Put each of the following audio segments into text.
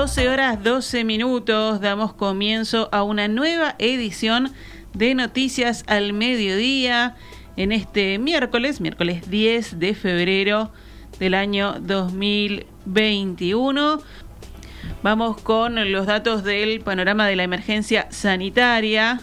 12 horas 12 minutos damos comienzo a una nueva edición de Noticias al Mediodía en este miércoles, miércoles 10 de febrero del año 2021. Vamos con los datos del panorama de la emergencia sanitaria.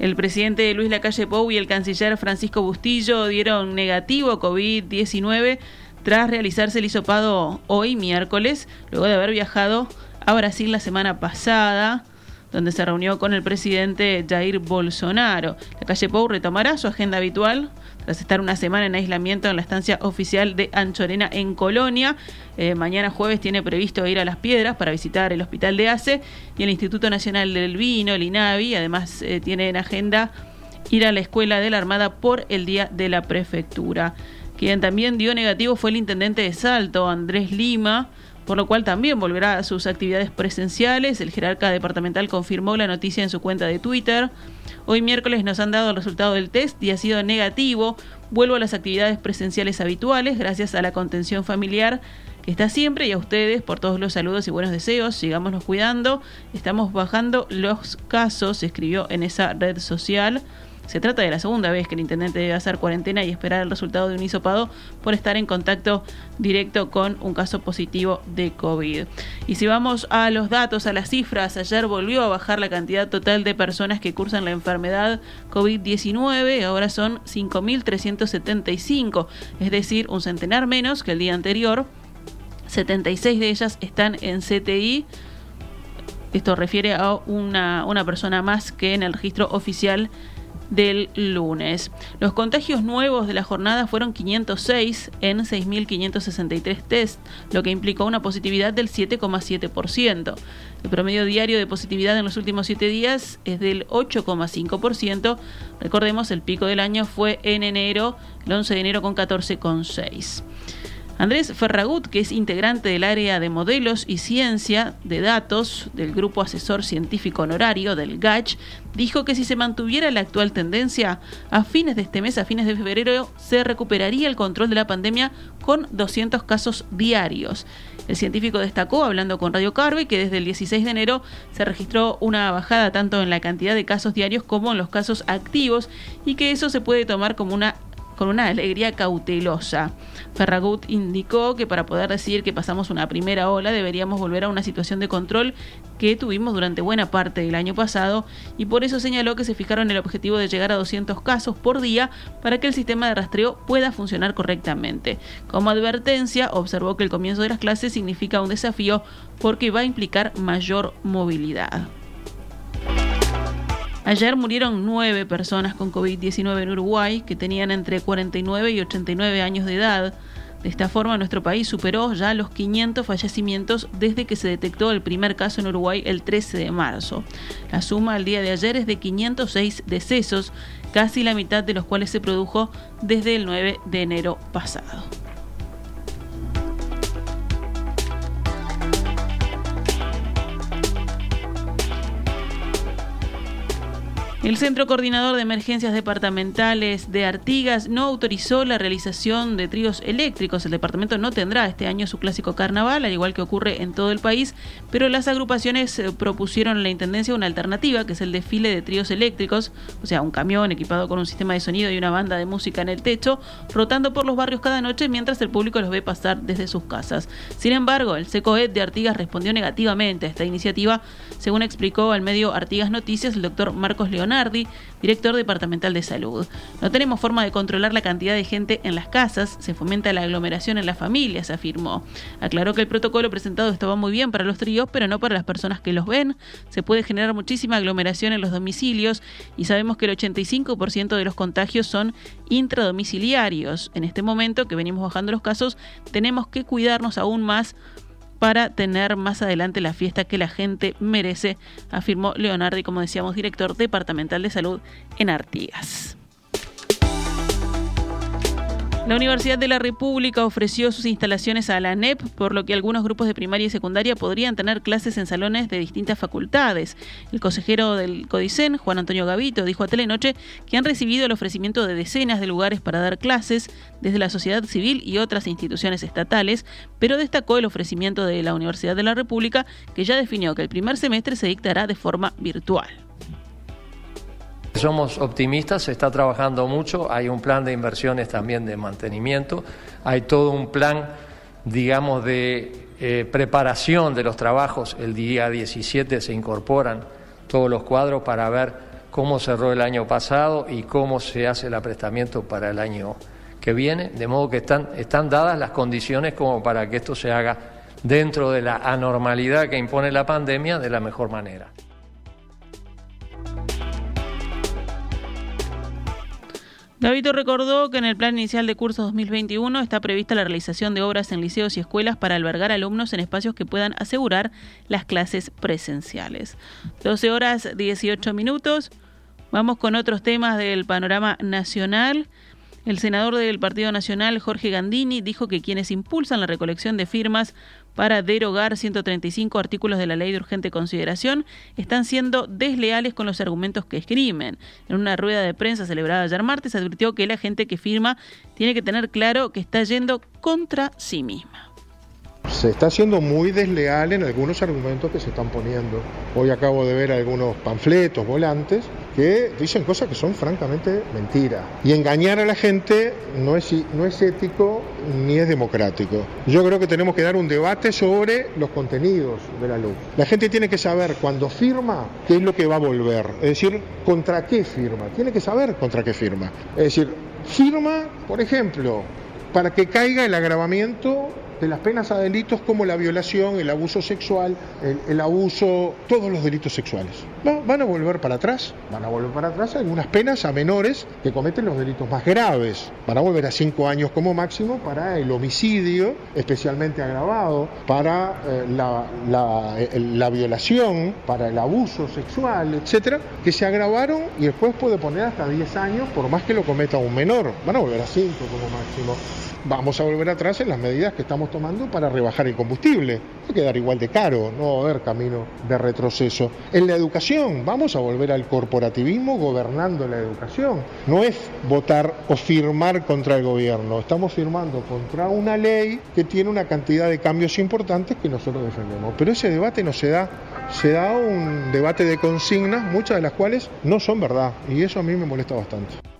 El presidente Luis Lacalle Pou y el canciller Francisco Bustillo dieron negativo COVID-19 tras realizarse el hisopado hoy miércoles, luego de haber viajado a Brasil la semana pasada, donde se reunió con el presidente Jair Bolsonaro. La calle Pou retomará su agenda habitual tras estar una semana en aislamiento en la estancia oficial de Anchorena en Colonia. Eh, mañana jueves tiene previsto ir a Las Piedras para visitar el Hospital de ACE y el Instituto Nacional del Vino, el INAVI. Además eh, tiene en agenda ir a la Escuela de la Armada por el Día de la Prefectura. Quien también dio negativo fue el intendente de Salto, Andrés Lima, por lo cual también volverá a sus actividades presenciales. El jerarca departamental confirmó la noticia en su cuenta de Twitter. Hoy miércoles nos han dado el resultado del test y ha sido negativo. Vuelvo a las actividades presenciales habituales gracias a la contención familiar que está siempre y a ustedes por todos los saludos y buenos deseos. Sigámonos cuidando. Estamos bajando los casos, escribió en esa red social. Se trata de la segunda vez que el intendente debe hacer cuarentena y esperar el resultado de un hisopado por estar en contacto directo con un caso positivo de COVID. Y si vamos a los datos, a las cifras, ayer volvió a bajar la cantidad total de personas que cursan la enfermedad COVID-19, ahora son 5.375, es decir, un centenar menos que el día anterior. 76 de ellas están en CTI. Esto refiere a una, una persona más que en el registro oficial del lunes. Los contagios nuevos de la jornada fueron 506 en 6.563 test, lo que implicó una positividad del 7,7%. El promedio diario de positividad en los últimos 7 días es del 8,5%. Recordemos, el pico del año fue en enero, el 11 de enero con 14,6%. Andrés Ferragut, que es integrante del área de modelos y ciencia de datos del Grupo Asesor Científico Honorario del GACH, dijo que si se mantuviera la actual tendencia, a fines de este mes, a fines de febrero, se recuperaría el control de la pandemia con 200 casos diarios. El científico destacó, hablando con Radio Carve, que desde el 16 de enero se registró una bajada tanto en la cantidad de casos diarios como en los casos activos y que eso se puede tomar como una con una alegría cautelosa. Ferragut indicó que para poder decir que pasamos una primera ola deberíamos volver a una situación de control que tuvimos durante buena parte del año pasado y por eso señaló que se fijaron el objetivo de llegar a 200 casos por día para que el sistema de rastreo pueda funcionar correctamente. Como advertencia, observó que el comienzo de las clases significa un desafío porque va a implicar mayor movilidad. Ayer murieron nueve personas con COVID-19 en Uruguay que tenían entre 49 y 89 años de edad. De esta forma, nuestro país superó ya los 500 fallecimientos desde que se detectó el primer caso en Uruguay el 13 de marzo. La suma al día de ayer es de 506 decesos, casi la mitad de los cuales se produjo desde el 9 de enero pasado. El Centro Coordinador de Emergencias Departamentales de Artigas no autorizó la realización de tríos eléctricos. El departamento no tendrá este año su clásico carnaval, al igual que ocurre en todo el país, pero las agrupaciones eh, propusieron a la Intendencia una alternativa, que es el desfile de tríos eléctricos, o sea, un camión equipado con un sistema de sonido y una banda de música en el techo, rotando por los barrios cada noche mientras el público los ve pasar desde sus casas. Sin embargo, el SECOED de Artigas respondió negativamente a esta iniciativa, según explicó al medio Artigas Noticias el doctor Marcos Director departamental de salud. No tenemos forma de controlar la cantidad de gente en las casas, se fomenta la aglomeración en las familias, afirmó. Aclaró que el protocolo presentado estaba muy bien para los tríos, pero no para las personas que los ven. Se puede generar muchísima aglomeración en los domicilios y sabemos que el 85% de los contagios son intradomiciliarios. En este momento que venimos bajando los casos, tenemos que cuidarnos aún más para tener más adelante la fiesta que la gente merece, afirmó Leonardi, como decíamos, director departamental de salud en Artigas. La Universidad de la República ofreció sus instalaciones a la ANEP, por lo que algunos grupos de primaria y secundaria podrían tener clases en salones de distintas facultades. El consejero del CODICEN, Juan Antonio Gavito, dijo a Telenoche que han recibido el ofrecimiento de decenas de lugares para dar clases desde la sociedad civil y otras instituciones estatales, pero destacó el ofrecimiento de la Universidad de la República, que ya definió que el primer semestre se dictará de forma virtual. Somos optimistas, se está trabajando mucho, hay un plan de inversiones también de mantenimiento, hay todo un plan, digamos, de eh, preparación de los trabajos. El día 17 se incorporan todos los cuadros para ver cómo cerró el año pasado y cómo se hace el aprestamiento para el año que viene, de modo que están, están dadas las condiciones como para que esto se haga dentro de la anormalidad que impone la pandemia de la mejor manera. Gavito recordó que en el plan inicial de curso 2021 está prevista la realización de obras en liceos y escuelas para albergar alumnos en espacios que puedan asegurar las clases presenciales. 12 horas 18 minutos. Vamos con otros temas del panorama nacional. El senador del Partido Nacional, Jorge Gandini, dijo que quienes impulsan la recolección de firmas para derogar 135 artículos de la ley de urgente consideración están siendo desleales con los argumentos que escriben. En una rueda de prensa celebrada ayer martes advirtió que la gente que firma tiene que tener claro que está yendo contra sí misma se está siendo muy desleal en algunos argumentos que se están poniendo. Hoy acabo de ver algunos panfletos, volantes, que dicen cosas que son francamente mentiras. Y engañar a la gente no es, no es ético ni es democrático. Yo creo que tenemos que dar un debate sobre los contenidos de la luz. La gente tiene que saber cuando firma qué es lo que va a volver. Es decir, contra qué firma. Tiene que saber contra qué firma. Es decir, firma, por ejemplo, para que caiga el agravamiento de las penas a delitos como la violación, el abuso sexual, el, abuso, todos los delitos sexuales. Van a volver para atrás, van a volver para atrás algunas penas a menores que cometen los delitos más graves. Van a volver a cinco años como máximo para el homicidio, especialmente agravado, para eh, la, violación, para el abuso sexual, etcétera, que se agravaron y después puede poner hasta 10 años por más que lo cometa un menor. Van a volver a cinco como máximo vamos a volver atrás en las medidas que estamos tomando para rebajar el combustible. Va a quedar igual de caro, no va a haber camino de retroceso. En la educación, vamos a volver al corporativismo gobernando la educación. No es votar o firmar contra el gobierno, estamos firmando contra una ley que tiene una cantidad de cambios importantes que nosotros defendemos. Pero ese debate no se da, se da un debate de consignas, muchas de las cuales no son verdad, y eso a mí me molesta bastante.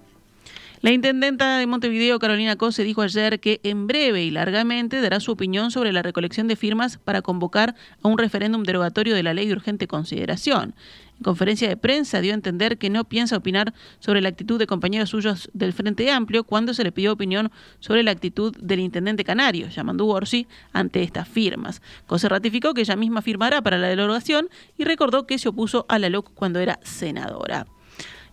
La intendenta de Montevideo, Carolina Cose, dijo ayer que en breve y largamente dará su opinión sobre la recolección de firmas para convocar a un referéndum derogatorio de la ley de urgente consideración. En conferencia de prensa dio a entender que no piensa opinar sobre la actitud de compañeros suyos del Frente Amplio cuando se le pidió opinión sobre la actitud del intendente canario, Yamandu Orsi, ante estas firmas. Cose ratificó que ella misma firmará para la derogación y recordó que se opuso a la LOC cuando era senadora.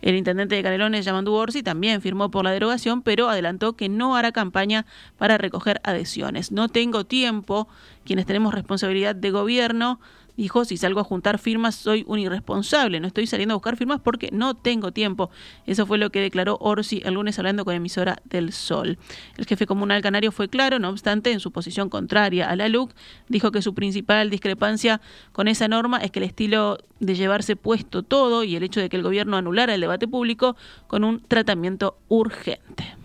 El intendente de Canelones, Yamandu Orsi, también firmó por la derogación, pero adelantó que no hará campaña para recoger adhesiones. No tengo tiempo, quienes tenemos responsabilidad de gobierno, Dijo, si salgo a juntar firmas soy un irresponsable, no estoy saliendo a buscar firmas porque no tengo tiempo. Eso fue lo que declaró Orsi el lunes hablando con emisora del Sol. El jefe comunal canario fue claro, no obstante, en su posición contraria a la LUC, dijo que su principal discrepancia con esa norma es que el estilo de llevarse puesto todo y el hecho de que el gobierno anulara el debate público con un tratamiento urgente.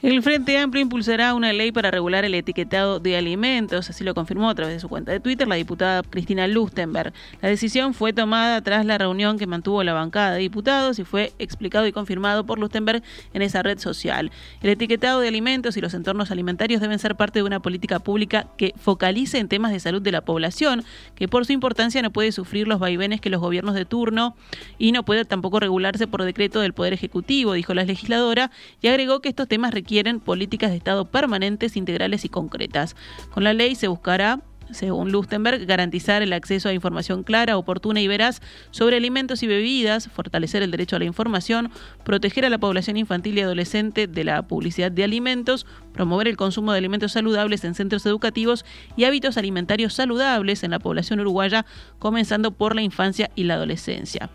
El Frente Amplio impulsará una ley para regular el etiquetado de alimentos, así lo confirmó a través de su cuenta de Twitter la diputada Cristina Lustenberg. La decisión fue tomada tras la reunión que mantuvo la bancada de diputados y fue explicado y confirmado por Lustenberg en esa red social. El etiquetado de alimentos y los entornos alimentarios deben ser parte de una política pública que focalice en temas de salud de la población, que por su importancia no puede sufrir los vaivenes que los gobiernos de turno y no puede tampoco regularse por decreto del Poder Ejecutivo, dijo la legisladora, y agregó que estos temas requieren quieren políticas de Estado permanentes, integrales y concretas. Con la ley se buscará según Lustenberg, garantizar el acceso a información clara, oportuna y veraz sobre alimentos y bebidas, fortalecer el derecho a la información, proteger a la población infantil y adolescente de la publicidad de alimentos, promover el consumo de alimentos saludables en centros educativos y hábitos alimentarios saludables en la población uruguaya, comenzando por la infancia y la adolescencia.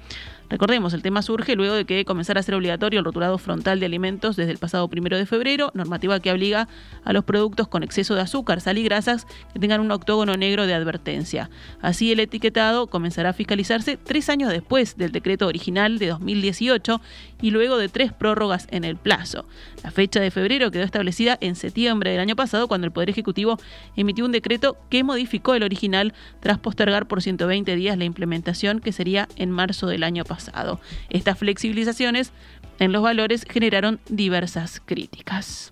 Recordemos, el tema surge luego de que comenzara a ser obligatorio el roturado frontal de alimentos desde el pasado primero de febrero, normativa que obliga a los productos con exceso de azúcar, sal y grasas que tengan un octógono negro de advertencia. Así el etiquetado comenzará a fiscalizarse tres años después del decreto original de 2018 y luego de tres prórrogas en el plazo. La fecha de febrero quedó establecida en septiembre del año pasado cuando el Poder Ejecutivo emitió un decreto que modificó el original tras postergar por 120 días la implementación que sería en marzo del año pasado. Estas flexibilizaciones en los valores generaron diversas críticas.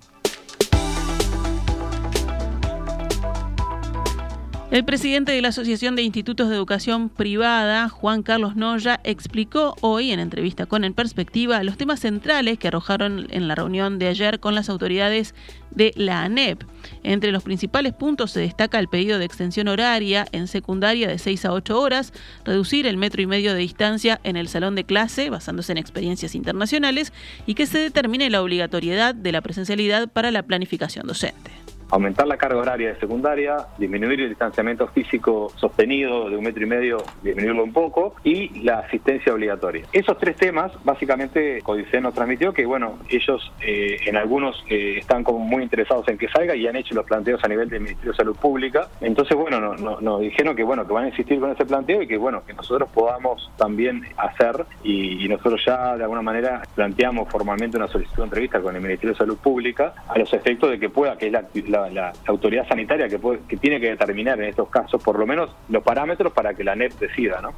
El presidente de la Asociación de Institutos de Educación Privada, Juan Carlos Noya, explicó hoy en entrevista con En Perspectiva los temas centrales que arrojaron en la reunión de ayer con las autoridades de la ANEP. Entre los principales puntos se destaca el pedido de extensión horaria en secundaria de 6 a 8 horas, reducir el metro y medio de distancia en el salón de clase basándose en experiencias internacionales y que se determine la obligatoriedad de la presencialidad para la planificación docente aumentar la carga horaria de secundaria, disminuir el distanciamiento físico sostenido de un metro y medio, disminuirlo un poco, y la asistencia obligatoria. Esos tres temas, básicamente, Codicen nos transmitió que, bueno, ellos eh, en algunos eh, están como muy interesados en que salga y han hecho los planteos a nivel del Ministerio de Salud Pública. Entonces, bueno, nos dijeron que, bueno, que van a insistir con ese planteo y que, bueno, que nosotros podamos también hacer y, nosotros ya de alguna manera planteamos formalmente una solicitud de entrevista con el Ministerio de Salud Pública a los efectos de que pueda, que es la la, autoridad sanitaria que, que tiene que determinar en estos casos por lo menos los parámetros para que la NEP decida, ¿no?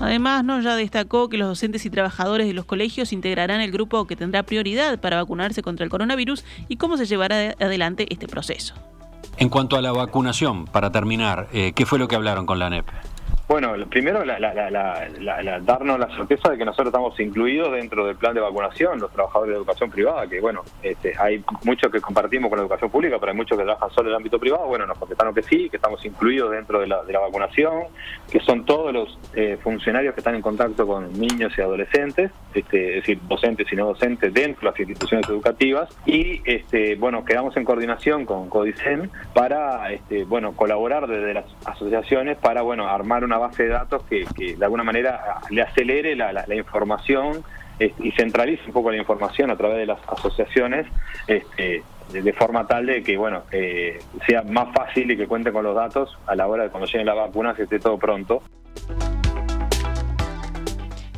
Además, no ya destacó que los docentes y trabajadores de los colegios integrarán el grupo que tendrá prioridad para vacunarse contra el coronavirus y cómo se llevará adelante este proceso. En cuanto a la vacunación, para terminar, eh, ¿qué fue lo que hablaron con la NEP? Bueno, primero darnos la certeza de que nosotros estamos incluidos dentro del plan de vacunación, los trabajadores de educación privada, que bueno, este, hay muchos que compartimos con la educación pública, pero hay muchos que trabajan solo en el ámbito privado. Bueno, nos contestaron que sí, que estamos incluidos dentro de la, vacunación, que son todos los eh, funcionarios que están en contacto con niños y adolescentes, este, es decir, docentes y no docentes dentro de las instituciones educativas. Y este, bueno, quedamos en coordinación con Codicen para este, bueno, colaborar desde las asociaciones para bueno, armar una base de datos que, de alguna manera le acelere la, información y centralice un poco la información a través de las asociaciones este, de, forma tal de que bueno eh, sea más fácil y que cuente con los datos a la hora de cuando lleguen las vacunas que esté todo pronto.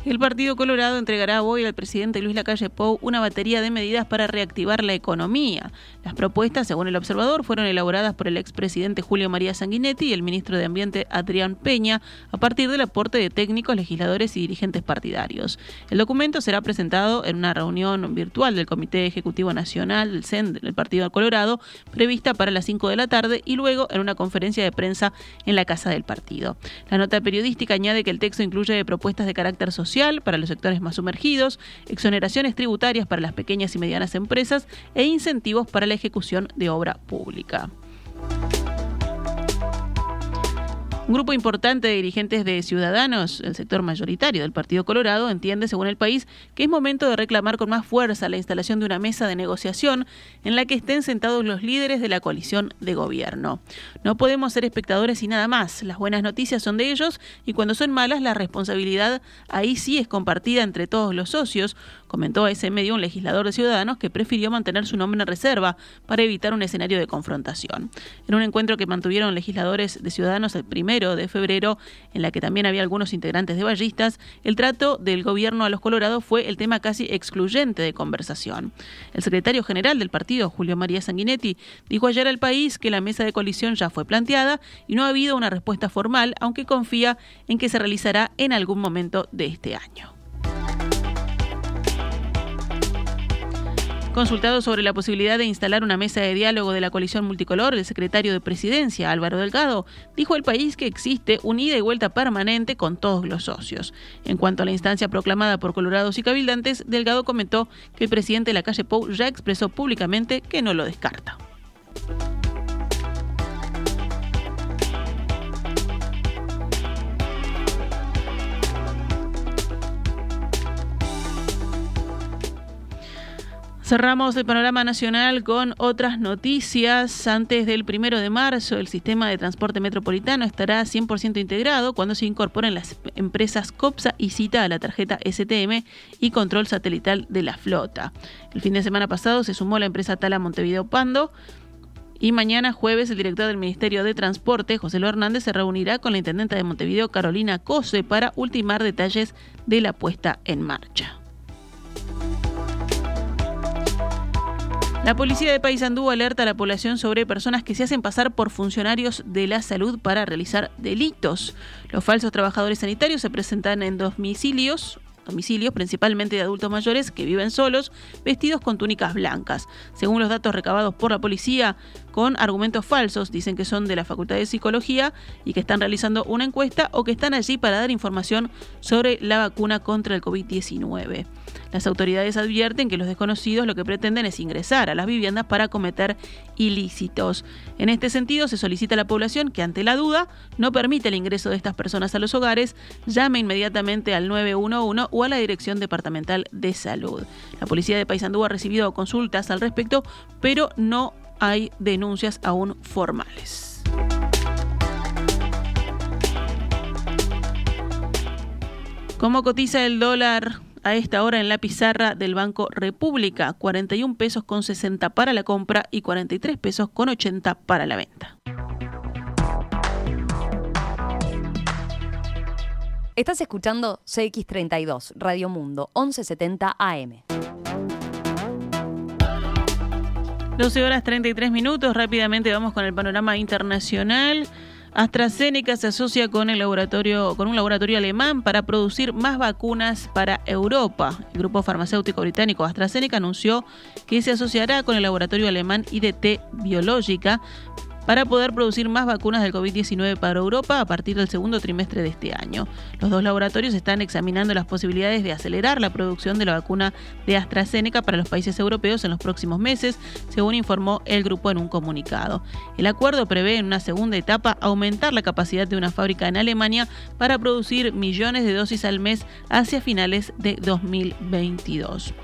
El Partido Colorado entregará hoy al presidente Luis Lacalle Pou una batería de medidas para reactivar la economía. Las propuestas, según el observador, fueron elaboradas por el expresidente Julio María Sanguinetti y el ministro de Ambiente Adrián Peña a partir del aporte de técnicos, legisladores y dirigentes partidarios. El documento será presentado en una reunión virtual del Comité Ejecutivo Nacional del CEN del Partido Colorado, prevista para las 5 de la tarde, y luego en una conferencia de prensa en la Casa del Partido. La nota periodística añade que el texto incluye propuestas de carácter social para los sectores más sumergidos, exoneraciones tributarias para las pequeñas y medianas empresas e incentivos para la ejecución de obra pública. Un grupo importante de dirigentes de Ciudadanos, el sector mayoritario del Partido Colorado, entiende, según el país, que es momento de reclamar con más fuerza la instalación de una mesa de negociación en la que estén sentados los líderes de la coalición de gobierno. No podemos ser espectadores y nada más. Las buenas noticias son de ellos y cuando son malas la responsabilidad ahí sí es compartida entre todos los socios, comentó a ese medio un legislador de Ciudadanos que prefirió mantener su nombre en reserva para evitar un escenario de confrontación. En un encuentro que mantuvieron legisladores de Ciudadanos el primero de febrero, en la que también había algunos integrantes de ballistas, el trato del gobierno a los colorados fue el tema casi excluyente de conversación. El secretario general del partido, Julio María Sanguinetti, dijo ayer al país que la mesa de coalición ya fue planteada y no ha habido una respuesta formal, aunque confía en que se realizará en algún momento de este año. Consultado sobre la posibilidad de instalar una mesa de diálogo de la coalición multicolor, el secretario de Presidencia, Álvaro Delgado, dijo al país que existe un ida y vuelta permanente con todos los socios. En cuanto a la instancia proclamada por colorados y cabildantes, Delgado comentó que el presidente de la calle Pou ya expresó públicamente que no lo descarta. Cerramos el panorama nacional con otras noticias. Antes del primero de marzo, el sistema de transporte metropolitano estará 100% integrado cuando se incorporen las empresas COPSA y CITA a la tarjeta STM y control satelital de la flota. El fin de semana pasado se sumó la empresa Tala Montevideo Pando. Y mañana jueves el director del Ministerio de Transporte, José Lo Hernández, se reunirá con la intendenta de Montevideo, Carolina Cose, para ultimar detalles de la puesta en marcha. La policía de Paysandú alerta a la población sobre personas que se hacen pasar por funcionarios de la salud para realizar delitos. Los falsos trabajadores sanitarios se presentan en domicilios domicilios, principalmente de adultos mayores que viven solos, vestidos con túnicas blancas. Según los datos recabados por la policía, con argumentos falsos, dicen que son de la Facultad de Psicología y que están realizando una encuesta o que están allí para dar información sobre la vacuna contra el COVID-19. Las autoridades advierten que los desconocidos lo que pretenden es ingresar a las viviendas para cometer ilícitos. En este sentido, se solicita a la población que ante la duda no permite el ingreso de estas personas a los hogares, llame inmediatamente al 911 o a la Dirección Departamental de Salud. La policía de Paysandú ha recibido consultas al respecto, pero no hay denuncias aún formales. ¿Cómo cotiza el dólar a esta hora en la pizarra del Banco República, 41 pesos con 60 para la compra y 43 pesos con 80 para la venta. Estás escuchando CX32, Radio Mundo, 1170 AM. 12 horas 33 minutos, rápidamente vamos con el panorama internacional. AstraZeneca se asocia con el laboratorio, con un laboratorio alemán para producir más vacunas para Europa. El grupo farmacéutico británico AstraZeneca anunció que se asociará con el laboratorio alemán IDT Biológica para poder producir más vacunas del COVID-19 para Europa a partir del segundo trimestre de este año. Los dos laboratorios están examinando las posibilidades de acelerar la producción de la vacuna de AstraZeneca para los países europeos en los próximos meses, según informó el grupo en un comunicado. El acuerdo prevé en una segunda etapa aumentar la capacidad de una fábrica en Alemania para producir millones de dosis al mes hacia finales de 2022.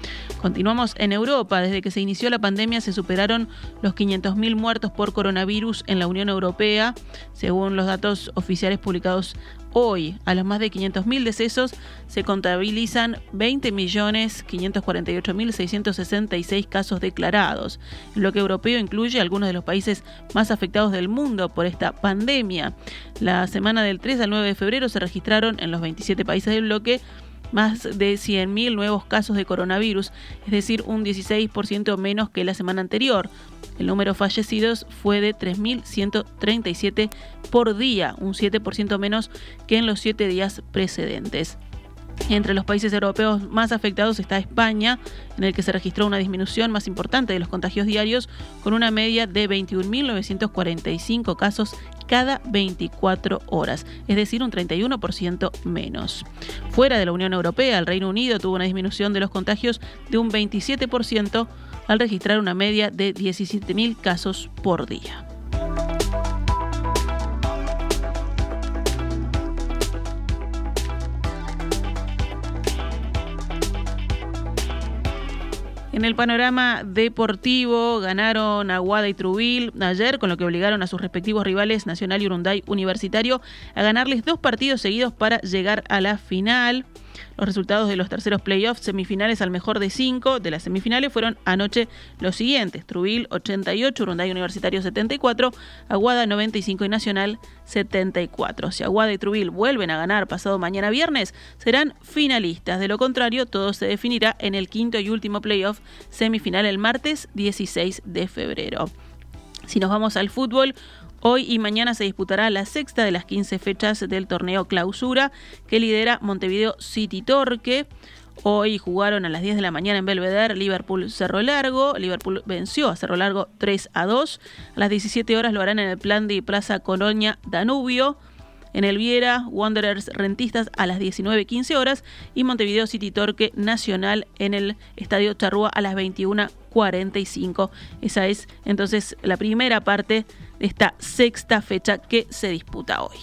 Continuamos en Europa. Desde que se inició la pandemia se superaron los 500.000 muertos por coronavirus en la Unión Europea, según los datos oficiales publicados hoy. A los más de 500.000 decesos se contabilizan 20.548.666 casos declarados. El bloque europeo incluye algunos de los países más afectados del mundo por esta pandemia. La semana del 3 al 9 de febrero se registraron en los 27 países del bloque más de 100.000 nuevos casos de coronavirus, es decir, un 16% menos que la semana anterior. El número de fallecidos fue de 3.137 por día, un 7% menos que en los 7 días precedentes. Entre los países europeos más afectados está España, en el que se registró una disminución más importante de los contagios diarios, con una media de 21.945 casos cada 24 horas, es decir, un 31% menos. Fuera de la Unión Europea, el Reino Unido tuvo una disminución de los contagios de un 27% al registrar una media de 17.000 casos por día. En el panorama deportivo ganaron Aguada y Trubil ayer, con lo que obligaron a sus respectivos rivales Nacional y Urunday Universitario a ganarles dos partidos seguidos para llegar a la final. Los resultados de los terceros playoffs semifinales al mejor de cinco de las semifinales fueron anoche los siguientes: Trubil 88, Urunday Universitario 74, Aguada 95 y Nacional 74. Si Aguada y Trubil vuelven a ganar pasado mañana viernes, serán finalistas. De lo contrario, todo se definirá en el quinto y último playoff semifinal el martes 16 de febrero. Si nos vamos al fútbol, Hoy y mañana se disputará la sexta de las 15 fechas del torneo Clausura que lidera Montevideo City Torque. Hoy jugaron a las 10 de la mañana en Belvedere, Liverpool Cerro Largo. Liverpool venció a Cerro Largo 3 a 2. A las 17 horas lo harán en el plan de Plaza Colonia Danubio. En el Viera, Wanderers Rentistas a las 19.15 horas y Montevideo City Torque Nacional en el Estadio Charrúa a las 21.45. Esa es entonces la primera parte de esta sexta fecha que se disputa hoy.